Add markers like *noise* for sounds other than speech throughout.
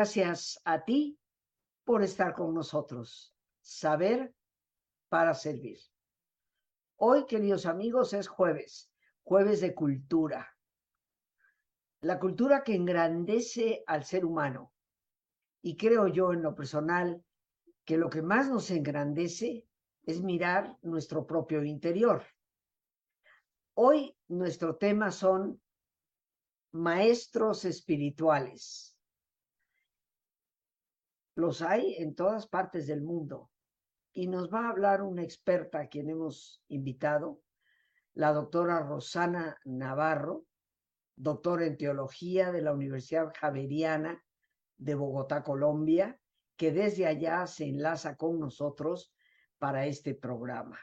Gracias a ti por estar con nosotros. Saber para servir. Hoy, queridos amigos, es jueves, jueves de cultura. La cultura que engrandece al ser humano. Y creo yo en lo personal que lo que más nos engrandece es mirar nuestro propio interior. Hoy nuestro tema son maestros espirituales. Los hay en todas partes del mundo. Y nos va a hablar una experta a quien hemos invitado, la doctora Rosana Navarro, doctora en teología de la Universidad Javeriana de Bogotá, Colombia, que desde allá se enlaza con nosotros para este programa.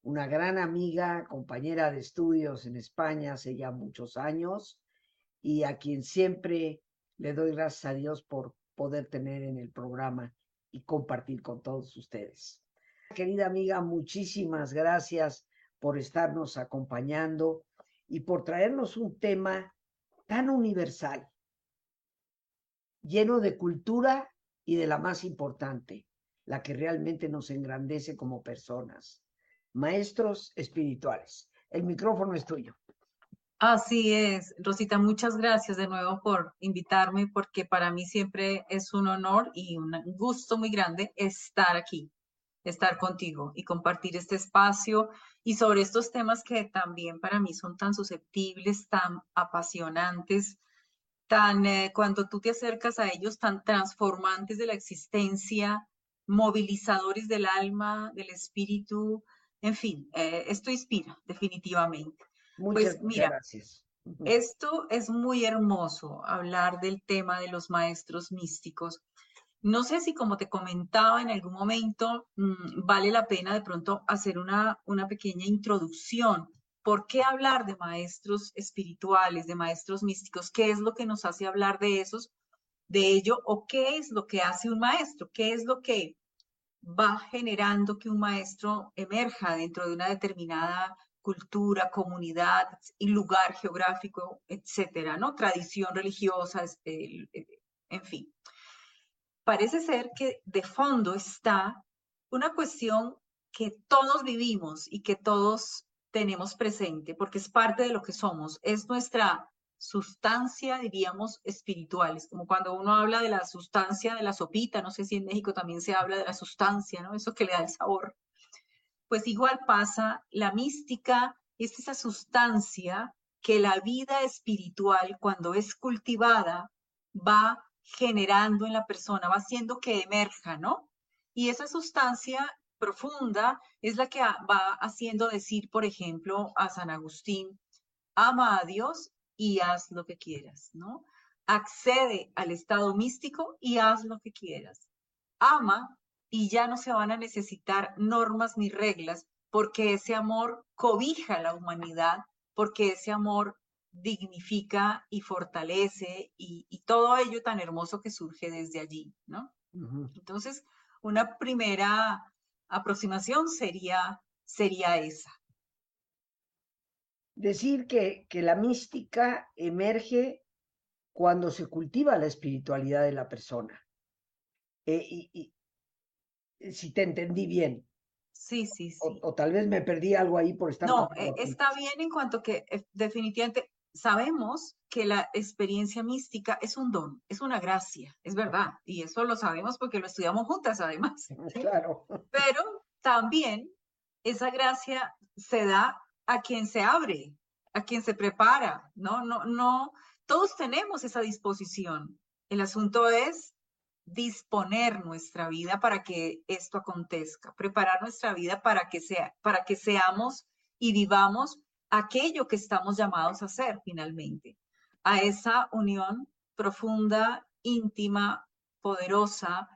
Una gran amiga, compañera de estudios en España hace ya muchos años y a quien siempre le doy gracias a Dios por poder tener en el programa y compartir con todos ustedes. Querida amiga, muchísimas gracias por estarnos acompañando y por traernos un tema tan universal, lleno de cultura y de la más importante, la que realmente nos engrandece como personas, maestros espirituales. El micrófono es tuyo. Así es, Rosita, muchas gracias de nuevo por invitarme, porque para mí siempre es un honor y un gusto muy grande estar aquí, estar contigo y compartir este espacio y sobre estos temas que también para mí son tan susceptibles, tan apasionantes, tan, eh, cuando tú te acercas a ellos, tan transformantes de la existencia, movilizadores del alma, del espíritu, en fin, eh, esto inspira definitivamente. Muchas, pues mira, gracias. Esto es muy hermoso, hablar del tema de los maestros místicos. No sé si como te comentaba en algún momento, mm, vale la pena de pronto hacer una, una pequeña introducción. ¿Por qué hablar de maestros espirituales, de maestros místicos? ¿Qué es lo que nos hace hablar de esos, de ello? ¿O qué es lo que hace un maestro? ¿Qué es lo que va generando que un maestro emerja dentro de una determinada cultura, comunidad y lugar geográfico, etcétera, ¿no? Tradición religiosa, este, en fin. Parece ser que de fondo está una cuestión que todos vivimos y que todos tenemos presente, porque es parte de lo que somos, es nuestra sustancia, diríamos, espiritual. Es como cuando uno habla de la sustancia de la sopita, no sé si en México también se habla de la sustancia, ¿no? Eso que le da el sabor pues igual pasa, la mística es esa sustancia que la vida espiritual, cuando es cultivada, va generando en la persona, va haciendo que emerja, ¿no? Y esa sustancia profunda es la que va haciendo decir, por ejemplo, a San Agustín, ama a Dios y haz lo que quieras, ¿no? Accede al estado místico y haz lo que quieras. Ama y ya no se van a necesitar normas ni reglas porque ese amor cobija a la humanidad, porque ese amor dignifica y fortalece y, todo ello tan hermoso que surge desde allí, ¿no? Entonces, una primera aproximación sería, sería esa. Decir que, que la mística emerge cuando se cultiva la espiritualidad de la persona. Eh, y, si te entendí bien. Sí, sí, sí. O, tal vez me perdí algo ahí por estar. No, eh, está bien en cuanto que eh, definitivamente sabemos que la experiencia mística es un don, es una gracia, es verdad. Y eso lo sabemos porque lo estudiamos juntas además. *laughs* Claro. Pero también esa gracia se da a quien se abre, a quien se prepara, ¿no? No, no, todos tenemos esa disposición. El asunto es disponer nuestra vida para que esto acontezca, preparar nuestra vida para que, sea, para que seamos y vivamos aquello que estamos llamados a hacer finalmente, a esa unión profunda, íntima, poderosa,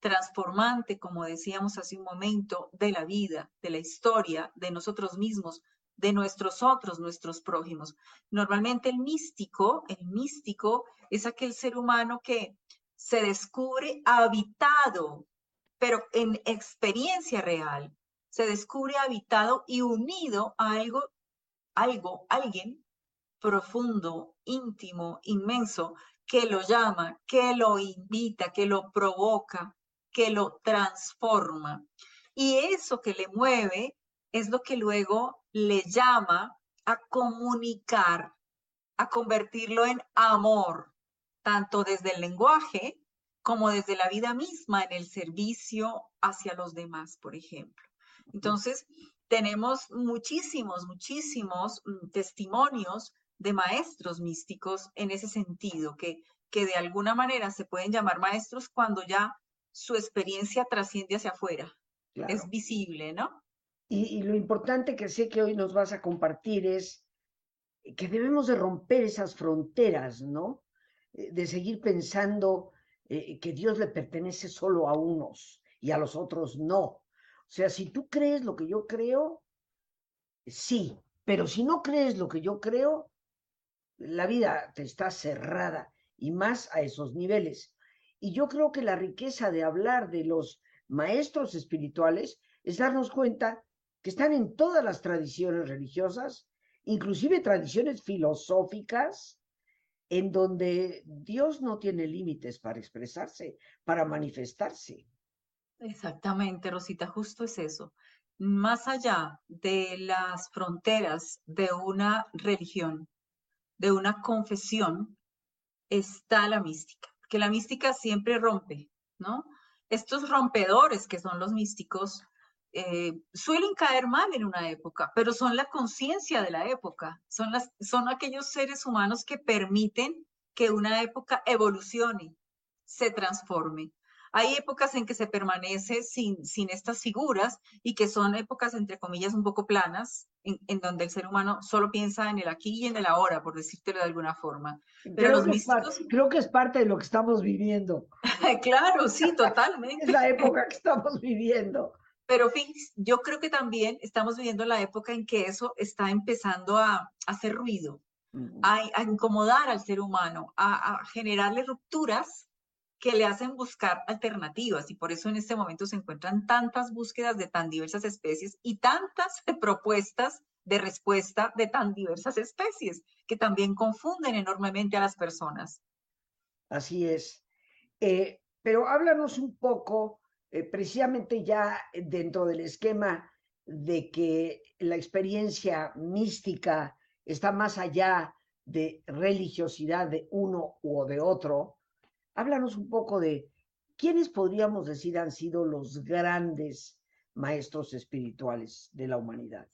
transformante, como decíamos hace un momento, de la vida, de la historia, de nosotros mismos, de nuestros otros, nuestros prójimos. Normalmente el místico, el místico es aquel ser humano que se descubre habitado, pero en experiencia real, se descubre habitado y unido a algo, algo, alguien profundo, íntimo, inmenso, que lo llama, que lo invita, que lo provoca, que lo transforma. Y eso que le mueve es lo que luego le llama a comunicar, a convertirlo en amor, tanto desde el lenguaje como desde la vida misma en el servicio hacia los demás, por ejemplo. Entonces, tenemos muchísimos, muchísimos mm, testimonios de maestros místicos en ese sentido, que, que de alguna manera se pueden llamar maestros cuando ya su experiencia trasciende hacia afuera, es visible, ¿no? Y, lo importante que sé que hoy nos vas a compartir es que debemos de romper esas fronteras, ¿no? Eh, de seguir pensando eh, que Dios le pertenece solo a unos y a los otros no. O sea, si tú crees lo que yo creo, sí, pero si no crees lo que yo creo, la vida te está cerrada y más a esos niveles. Y yo creo que la riqueza de hablar de los maestros espirituales es darnos cuenta que están en todas las tradiciones religiosas, inclusive tradiciones filosóficas, en donde Dios no tiene límites para expresarse, para manifestarse. Exactamente, Rosita, justo es eso. Más allá de las fronteras de una religión, de una confesión, está la mística, que la mística siempre rompe, ¿no? Estos rompedores que son los místicos eh, suelen caer mal en una época, pero son la conciencia de la época, son, las, son aquellos seres humanos que permiten que una época evolucione, se transforme. Hay épocas en que se permanece sin, sin estas figuras y que son épocas, entre comillas, un poco planas, en, donde el ser humano solo piensa en el aquí y en el ahora, por decírtelo de alguna forma. Pero creo, los que creo que es parte de lo que estamos viviendo. *laughs* claro, sí, totalmente. es la época que estamos viviendo. Pero yo creo que también estamos viviendo la época en que eso está empezando a, hacer ruido, a, incomodar al ser humano, a, generarle rupturas que le hacen buscar alternativas y por eso en este momento se encuentran tantas búsquedas de tan diversas especies y tantas *laughs* propuestas de respuesta de tan diversas especies que también confunden enormemente a las personas. Así es. Eh, pero háblanos un poco eh, precisamente ya dentro del esquema de que la experiencia mística está más allá de religiosidad de uno u de otro, háblanos un poco de quiénes podríamos decir han sido los grandes maestros espirituales de la humanidad.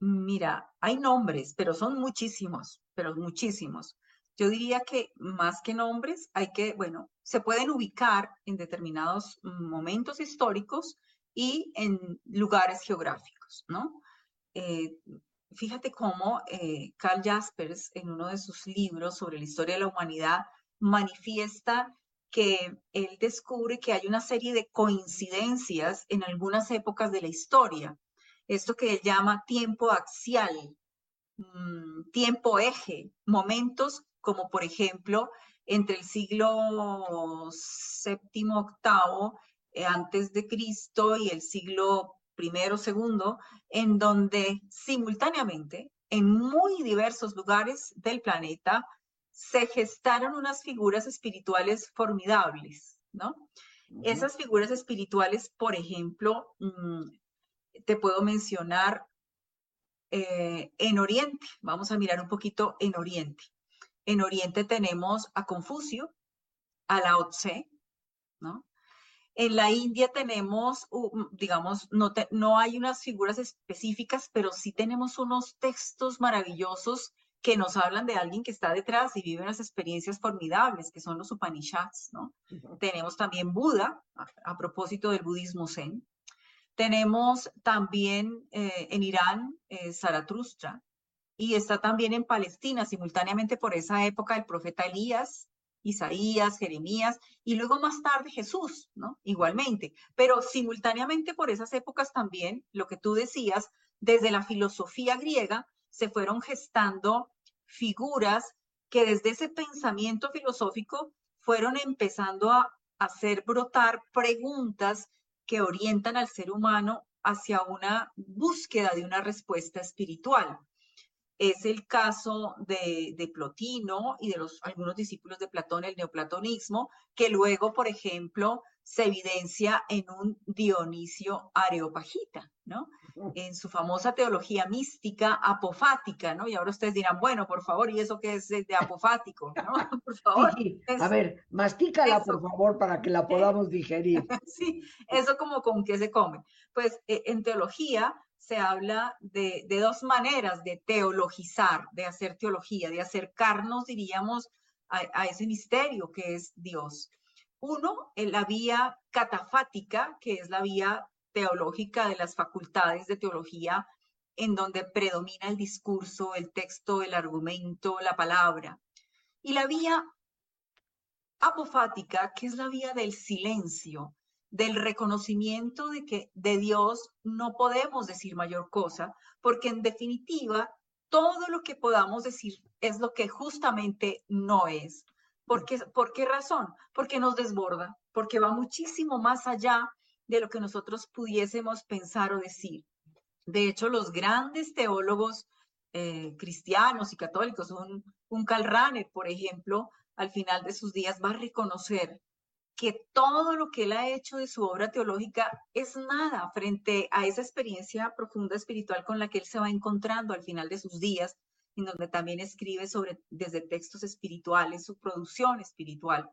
Mira, hay nombres, pero son muchísimos, pero muchísimos. Yo diría que más que nombres, hay que, bueno, se pueden ubicar en determinados momentos históricos y en lugares geográficos, ¿no? Eh, fíjate cómo eh, Carl Jaspers, en uno de sus libros sobre la historia de la humanidad, manifiesta que él descubre que hay una serie de coincidencias en algunas épocas de la historia. Esto que él llama tiempo axial, mm, tiempo eje, momentos como por ejemplo entre el siglo séptimo, octavo, eh, antes de Cristo y el siglo primero, segundo, en donde simultáneamente en muy diversos lugares del planeta se gestaron unas figuras espirituales formidables, ¿no? Esas figuras espirituales, por ejemplo, mm, te puedo mencionar eh, en Oriente, vamos a mirar un poquito en Oriente. En Oriente tenemos a Confucio, a Lao Tse, ¿no? En la India tenemos, digamos, no, no hay unas figuras específicas, pero sí tenemos unos textos maravillosos que nos hablan de alguien que está detrás y vive unas experiencias formidables, que son los Upanishads, ¿no? Tenemos también Buda, a, propósito del budismo zen. Tenemos también eh, en Irán eh, Zaratustra, y está también en Palestina, simultáneamente por esa época el profeta Elías, Isaías, Jeremías y luego más tarde Jesús, ¿no? Igualmente, pero simultáneamente por esas épocas también, lo que tú decías, desde la filosofía griega se fueron gestando figuras que desde ese pensamiento filosófico fueron empezando a hacer brotar preguntas que orientan al ser humano hacia una búsqueda de una respuesta espiritual. Es el caso de, de, Plotino y de los, algunos discípulos de Platón, el neoplatonismo, que luego, por ejemplo, se evidencia en un Dionisio Areopagita, ¿no? En su famosa teología mística apofática, ¿no? Y ahora ustedes dirán, bueno, por favor, ¿y eso qué es de apofático? ¿no? *laughs* *laughs* Por favor. Sí, a ver, mastícala, por favor, para que la *laughs* podamos digerir. sí, eso como con qué se come. Pues eh, en teología se habla de, de dos maneras de teologizar, de hacer teología, de acercarnos, diríamos, a, a ese misterio que es Dios. Uno, en la vía catafática, que es la vía teológica de las facultades de teología, en donde predomina el discurso, el texto, el argumento, la palabra. Y la vía apofática, que es la vía del silencio, del reconocimiento de que de Dios no podemos decir mayor cosa, porque en definitiva, todo lo que podamos decir es lo que justamente no es. ¿Por qué, ¿Por qué razón? Porque nos desborda, porque va muchísimo más allá de lo que nosotros pudiésemos pensar o decir. De hecho, los grandes teólogos eh, cristianos y católicos, un, un Karl Rahner, por ejemplo, al final de sus días va a reconocer que todo lo que él ha hecho de su obra teológica es nada frente a esa experiencia profunda espiritual con la que él se va encontrando al final de sus días en donde también escribe sobre, desde textos espirituales, su producción espiritual.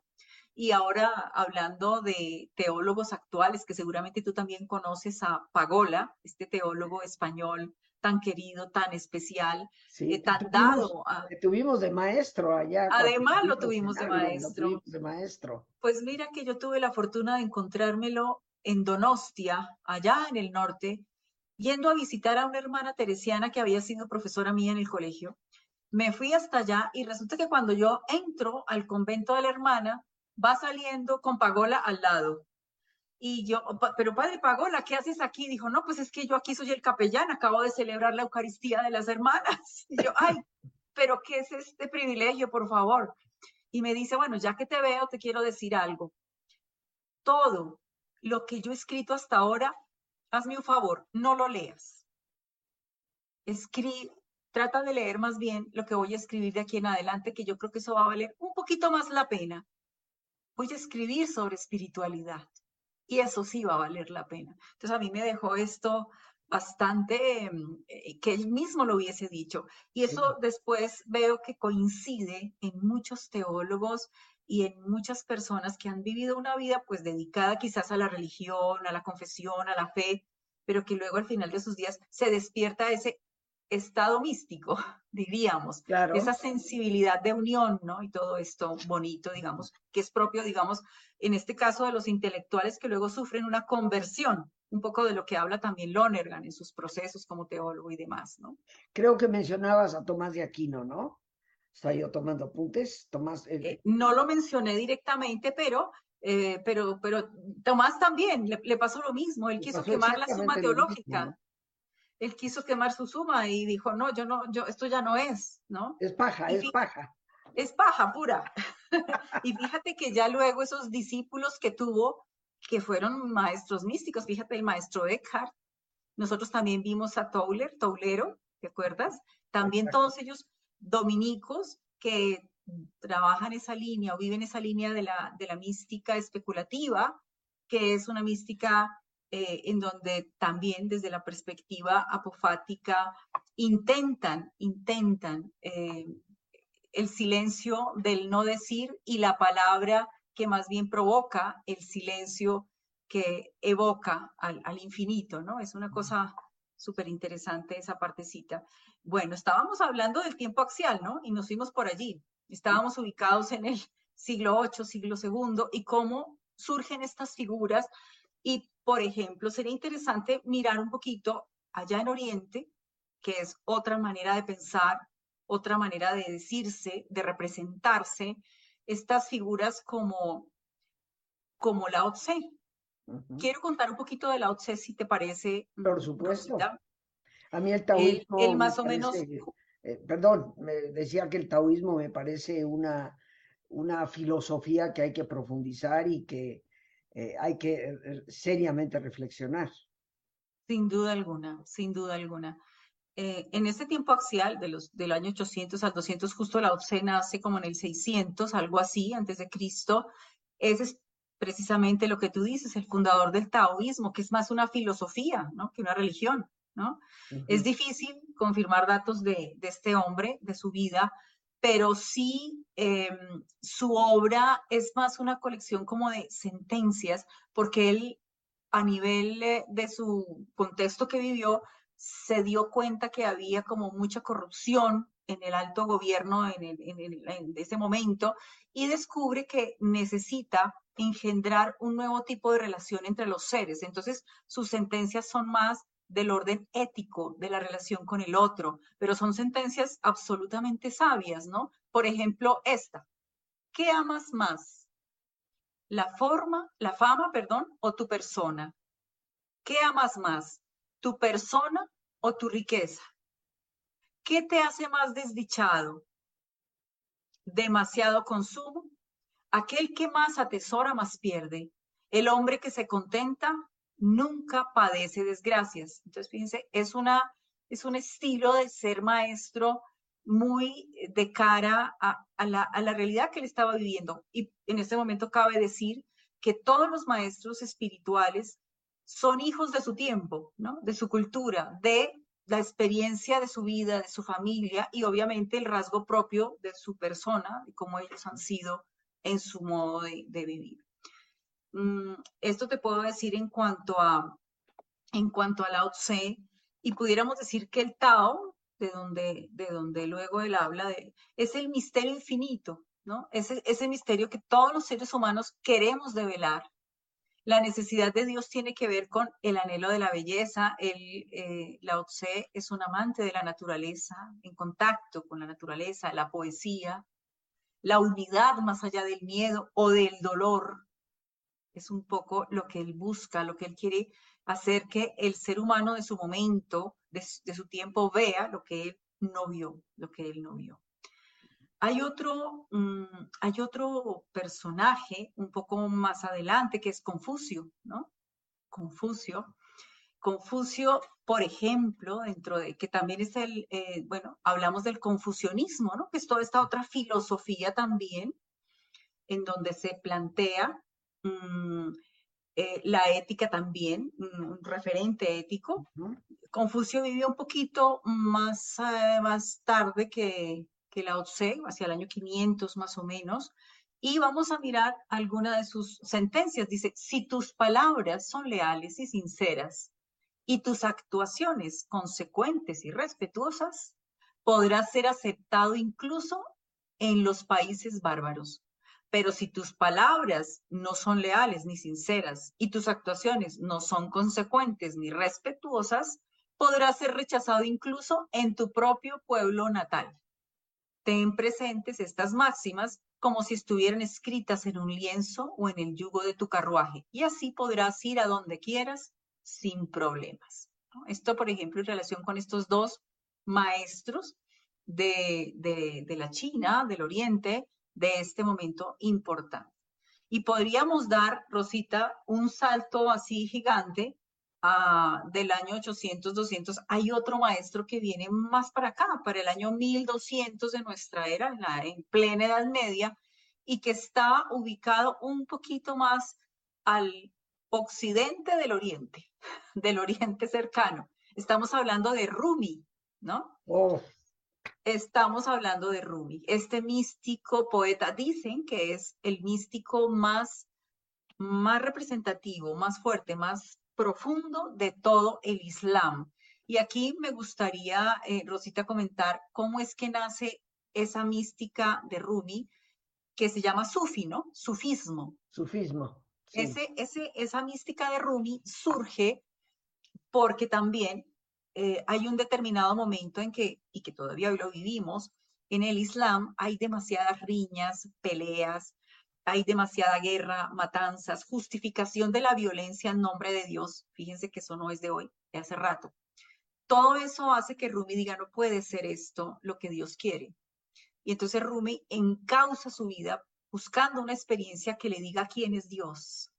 Y ahora hablando de teólogos actuales, que seguramente tú también conoces a Pagola, este teólogo español tan querido, tan especial, sí, eh, tan dado. A... tuvimos de maestro allá. Además lo tuvimos de maestro. Lo tuvimos de maestro. Pues mira que yo tuve la fortuna de encontrármelo en Donostia, allá en el norte, yendo a visitar a una hermana teresiana que había sido profesora mía en el colegio. Me fui hasta allá y resulta que cuando yo entro al convento de la hermana, va saliendo con Pagola al lado. Y yo, pero padre Pagola, ¿qué haces aquí? Dijo, no, pues es que yo aquí soy el capellán, acabo de celebrar la Eucaristía de las hermanas. *laughs* Y yo, ay, pero ¿qué es este privilegio, por favor? Y me dice, bueno, ya que te veo, te quiero decir algo. Todo lo que yo he escrito hasta ahora hazme un favor, no lo leas. Escribe, trata de leer más bien lo que voy a escribir de aquí en adelante, que yo creo que eso va a valer un poquito más la pena. Voy a escribir sobre espiritualidad y eso sí va a valer la pena. Entonces a mí me dejó esto bastante eh, que él mismo lo hubiese dicho. Y eso después veo que coincide en muchos teólogos y en muchas personas que han vivido una vida pues dedicada quizás a la religión, a la confesión, a la fe, pero que luego al final de sus días se despierta ese estado místico, *laughs* diríamos, claro. esa sensibilidad de unión, ¿no? Y todo esto bonito, digamos, que es propio, digamos, en este caso de los intelectuales que luego sufren una conversión, un poco de lo que habla también Lonergan en sus procesos como teólogo y demás, ¿no? Creo que mencionabas a Tomás de Aquino, ¿no? Está yo tomando apuntes, Tomás. Eh, eh, no lo mencioné directamente, pero, eh, pero, pero Tomás también le, le, pasó lo mismo. Él quiso quemar la suma teológica. Él quiso quemar su suma y dijo, no, yo no, yo, esto ya no es, ¿no? Es paja, y es paja. Es paja pura. *laughs* y fíjate que ya luego esos discípulos que tuvo, que fueron maestros místicos, fíjate el maestro Eckhart, nosotros también vimos a Tauler, Taulero, ¿te acuerdas? También Exacto. todos ellos dominicos que trabajan esa línea o viven esa línea de la, de la mística especulativa, que es una mística eh, en donde también desde la perspectiva apofática intentan, intentan eh, el silencio del no decir y la palabra que más bien provoca el silencio que evoca al, al infinito, ¿no? Es una cosa súper interesante esa partecita. Bueno, estábamos hablando del tiempo axial, ¿no? Y nos fuimos por allí. Estábamos ubicados en el siglo VIII, siglo II, y cómo surgen estas figuras. Y, por ejemplo, sería interesante mirar un poquito allá en Oriente, que es otra manera de pensar, otra manera de decirse, de representarse, estas figuras como, como Lao Tse. Uh -huh. Quiero contar un poquito de Lao Tse, si te parece. Por supuesto. Rosita. A mí el taoísmo. El, el más o parece, menos. Eh, perdón, me decía que el taoísmo me parece una, una filosofía que hay que profundizar y que eh, hay que eh, seriamente reflexionar. Sin duda alguna, sin duda alguna. eh, en este tiempo axial, de los, del año 800 al 200, justo la Tse nace como en el 600, algo así, antes de Cristo. Es precisamente lo que tú dices, el fundador del taoísmo, que es más una filosofía, ¿no? Que una religión, ¿no? Es difícil confirmar datos de, de, este hombre, de su vida, pero sí em, su obra es más una colección como de sentencias, porque él a nivel eh, de su contexto que vivió, se dio cuenta que había como mucha corrupción en el alto gobierno en, ese momento y descubre que necesita engendrar un nuevo tipo de relación entre los seres. Entonces, sus sentencias son más del orden ético de la relación con el otro, pero son sentencias absolutamente sabias, ¿no? Por ejemplo, esta. ¿Qué amas más? ¿La forma, la fama, perdón, o tu persona? ¿Qué amas más? ¿Tu persona o tu riqueza? ¿Qué te hace más desdichado? ¿Demasiado consumo? Aquel que más atesora más pierde. El hombre que se contenta nunca padece desgracias. Entonces, fíjense, es, una, es un estilo de ser maestro muy de cara a, la, a la realidad que él estaba viviendo. Y en este momento cabe decir que todos los maestros espirituales son hijos de su tiempo, ¿no? De su cultura, de la experiencia de su vida, de su familia y obviamente el rasgo propio de su persona, de cómo ellos han sido en su modo de, vivir. Mm, esto te puedo decir en cuanto a, en cuanto a Lao Tse, y pudiéramos decir que el Tao, de donde, de donde luego él habla, de, es el misterio infinito, ¿no? Ese, ese misterio que todos los seres humanos queremos develar, la necesidad de Dios tiene que ver con el anhelo de la belleza. El, eh, Lao Tse es un amante de la naturaleza, en contacto con la naturaleza, la poesía, la unidad más allá del miedo o del dolor. Es un poco lo que él busca, lo que él quiere hacer que el ser humano de su momento, de, su tiempo, vea lo que él no vio, lo que él no vio. Hay otro, mm, hay otro personaje un poco más adelante que es Confucio, ¿no? Confucio. Confucio, por ejemplo, dentro de que también es el, eh, bueno, hablamos del confucionismo, ¿no? Que es toda esta otra filosofía también, en donde se plantea mm, eh, la ética también, un referente ético. Confucio vivió un poquito más, eh, más tarde que, que Lao Tse, hacia el año 500 más o menos, y vamos a mirar alguna de sus sentencias. Dice, si tus palabras son leales y sinceras y tus actuaciones consecuentes y respetuosas, podrás ser aceptado incluso en los países bárbaros. Pero si tus palabras no son leales ni sinceras y tus actuaciones no son consecuentes ni respetuosas, podrás ser rechazado incluso en tu propio pueblo natal ten presentes estas máximas como si estuvieran escritas en un lienzo o en el yugo de tu carruaje, y así podrás ir a donde quieras sin problemas. Esto, por ejemplo, en relación con estos dos maestros de, de la China, del Oriente, de este momento importante. Y podríamos dar, Rosita, un salto así gigante del año 800, 200, hay otro maestro que viene más para acá, para el año 1200 de nuestra era, en, en plena Edad Media, y que está ubicado un poquito más al occidente del oriente, *laughs* del oriente cercano. Estamos hablando de Rumi, ¿no? Oh. Estamos hablando de Rumi, este místico poeta. Dicen que es el místico más, más representativo, más fuerte, más profundo de todo el Islam. Y aquí me gustaría, eh, Rosita, comentar cómo es que nace esa mística de Rumi que se llama sufi, ¿no? Sufismo. Sufismo. Ese, esa mística de Rumi surge porque también eh, hay un determinado momento en que, y que todavía hoy lo vivimos, en el Islam hay demasiadas riñas, peleas, hay demasiada guerra, matanzas, justificación de la violencia en nombre de Dios. Fíjense que eso no es de hoy, de hace rato. Todo eso hace que Rumi diga, no puede ser esto lo que Dios quiere. Y entonces Rumi encausa su vida buscando una experiencia que le diga quién es Dios.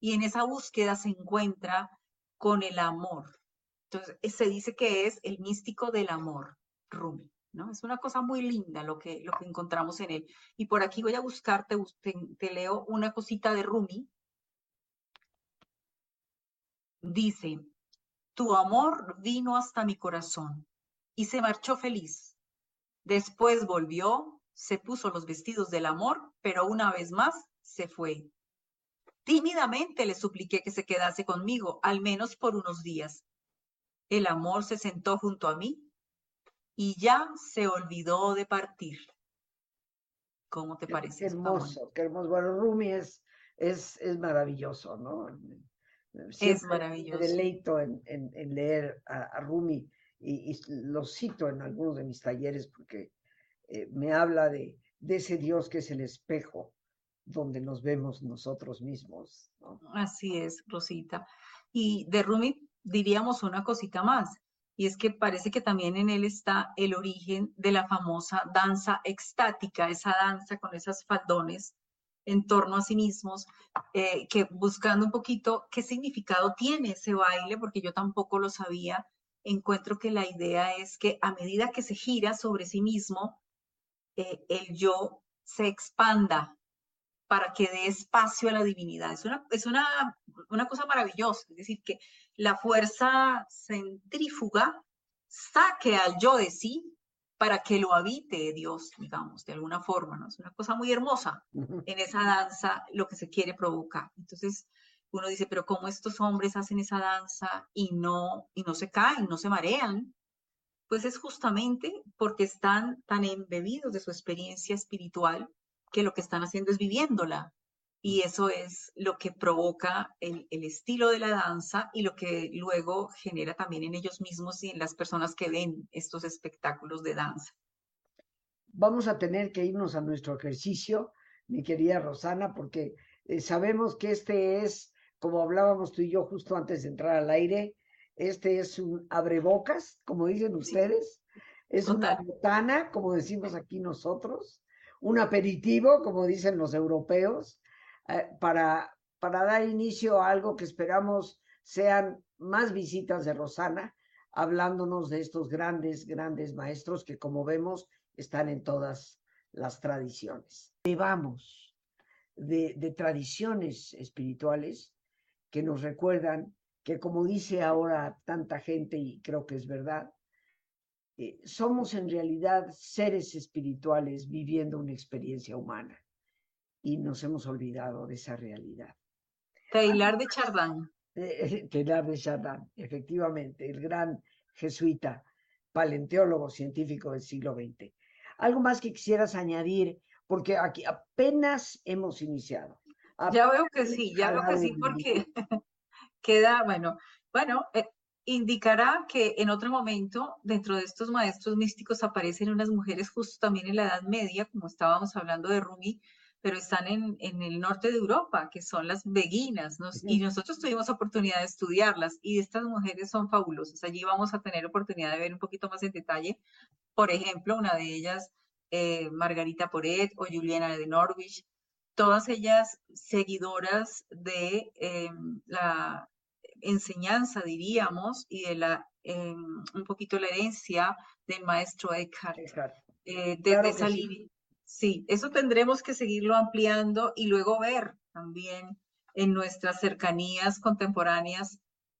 Y en esa búsqueda se encuentra con el amor. Entonces, se dice que es el místico del amor, Rumi. ¿no? Es una cosa muy linda lo que, lo que encontramos en él. Y por aquí voy a buscarte, te, te leo una cosita de Rumi. Dice, tu amor vino hasta mi corazón y se marchó feliz. Después volvió, se puso los vestidos del amor, pero una vez más se fue. Tímidamente le supliqué que se quedase conmigo, al menos por unos días. El amor se sentó junto a mí y ya se olvidó de partir. ¿Cómo te parece? Qué hermoso, qué hermoso. Bueno, Rumi es, es, maravilloso, ¿no? es maravilloso. Me deleito en, en, leer a, Rumi y, lo cito en algunos de mis talleres porque eh, me habla de, ese Dios que es el espejo donde nos vemos nosotros mismos. Así es, Rosita. Y de Rumi diríamos una cosita más y es que parece que también en él está el origen de la famosa danza extática, esa danza con esas faldones en torno a sí mismos, eh, que buscando un poquito qué significado tiene ese baile, porque yo tampoco lo sabía, encuentro que la idea es que a medida que se gira sobre sí mismo, eh, el yo se expanda para que dé espacio a la divinidad. Es una, es una, una cosa maravillosa, es decir, que la fuerza centrífuga saque al yo de sí para que lo habite Dios, digamos, de alguna forma, ¿no? Es una cosa muy hermosa en esa danza lo que se quiere provocar. Entonces, uno dice, pero ¿cómo estos hombres hacen esa danza y no, y no se caen, no se marean? Pues es justamente porque están tan embebidos de su experiencia espiritual que lo que están haciendo es viviéndola. Y eso es lo que provoca el, estilo de la danza y lo que luego genera también en ellos mismos y en las personas que ven estos espectáculos de danza. Vamos a tener que irnos a nuestro ejercicio, mi querida Rosana, porque eh, sabemos que este es, como hablábamos tú y yo justo antes de entrar al aire, este es un abrebocas, como dicen ustedes, es una botana, como decimos aquí nosotros, un aperitivo, como dicen los europeos, eh, para, para dar inicio a algo que esperamos sean más visitas de Rosana, hablándonos de estos grandes, grandes maestros que como vemos están en todas las tradiciones. Llevamos de, de tradiciones espirituales que nos recuerdan que como dice ahora tanta gente, y creo que es verdad, eh, somos en realidad seres espirituales viviendo una experiencia humana y nos hemos olvidado de esa realidad. Taylor de Chardin. Eh, Taylor de Chardin, efectivamente, el gran jesuita, paleontólogo científico del siglo XX. Algo más que quisieras añadir, porque aquí apenas hemos iniciado. ya veo que sí, ya veo que sí, porque queda, bueno, bueno, eh, indicará que en otro momento, dentro de estos maestros místicos, aparecen unas mujeres justo también en la Edad Media, como estábamos hablando de Rumi, pero están en, el norte de Europa, que son las beguinas, y nosotros tuvimos oportunidad de estudiarlas, y estas mujeres son fabulosas. Allí vamos a tener oportunidad de ver un poquito más en detalle. Por ejemplo, una de ellas, eh, Margarita Poret o Juliana de Norwich, todas ellas seguidoras de em, la enseñanza, diríamos, y de la, em, un poquito la herencia del maestro Eckhart. Eh, desde sí. sí, eso tendremos que seguirlo ampliando y luego ver también en nuestras cercanías contemporáneas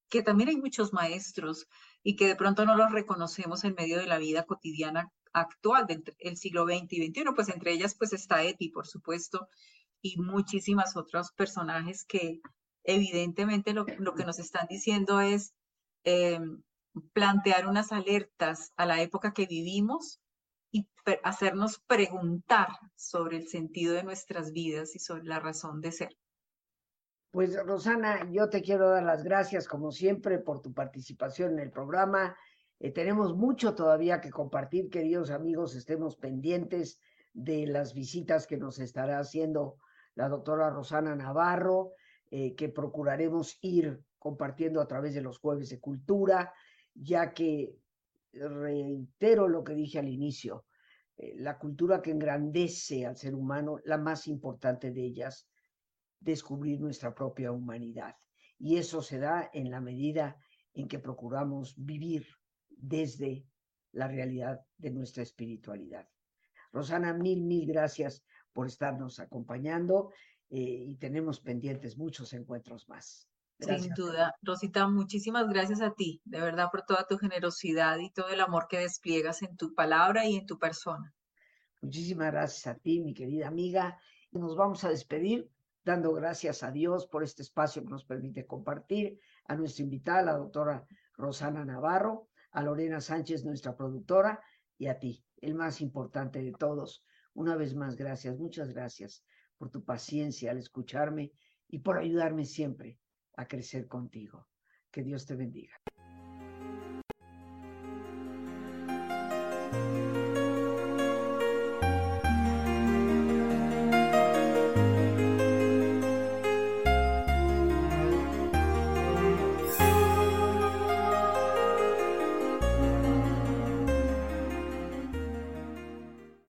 que también hay muchos maestros y que de pronto no los reconocemos en medio de la vida cotidiana actual del siglo XX y XXI, pues entre ellas pues está Eti, por supuesto, y muchísimas otros personajes que evidentemente lo, que nos están diciendo es eh, plantear unas alertas a la época que vivimos y hacernos preguntar sobre el sentido de nuestras vidas y sobre la razón de ser. Pues Rosana, yo te quiero dar las gracias como siempre por tu participación en el programa. Eh, tenemos mucho todavía que compartir, queridos amigos, estemos pendientes de las visitas que nos estará haciendo la doctora Rosana Navarro. Eh, que procuraremos ir compartiendo a través de los jueves de cultura, ya que reitero lo que dije al inicio, eh, la cultura que engrandece al ser humano, la más importante de ellas, descubrir nuestra propia humanidad. Y eso se da en la medida en que procuramos vivir desde la realidad de nuestra espiritualidad. Rosana, mil, mil gracias por estarnos acompañando eh, y tenemos pendientes muchos encuentros más. Sin duda. Rosita, muchísimas gracias a ti, de verdad, por toda tu generosidad y todo el amor que despliegas en tu palabra y en tu persona. Muchísimas gracias a ti, mi querida amiga. Nos vamos a despedir dando gracias a Dios por este espacio que nos permite compartir, a nuestra invitada, la doctora Rosana Navarro, a Lorena Sánchez, nuestra productora, y a ti, el más importante de todos. Una vez más, gracias, muchas gracias por tu paciencia al escucharme y por ayudarme siempre a crecer contigo. Que Dios te bendiga.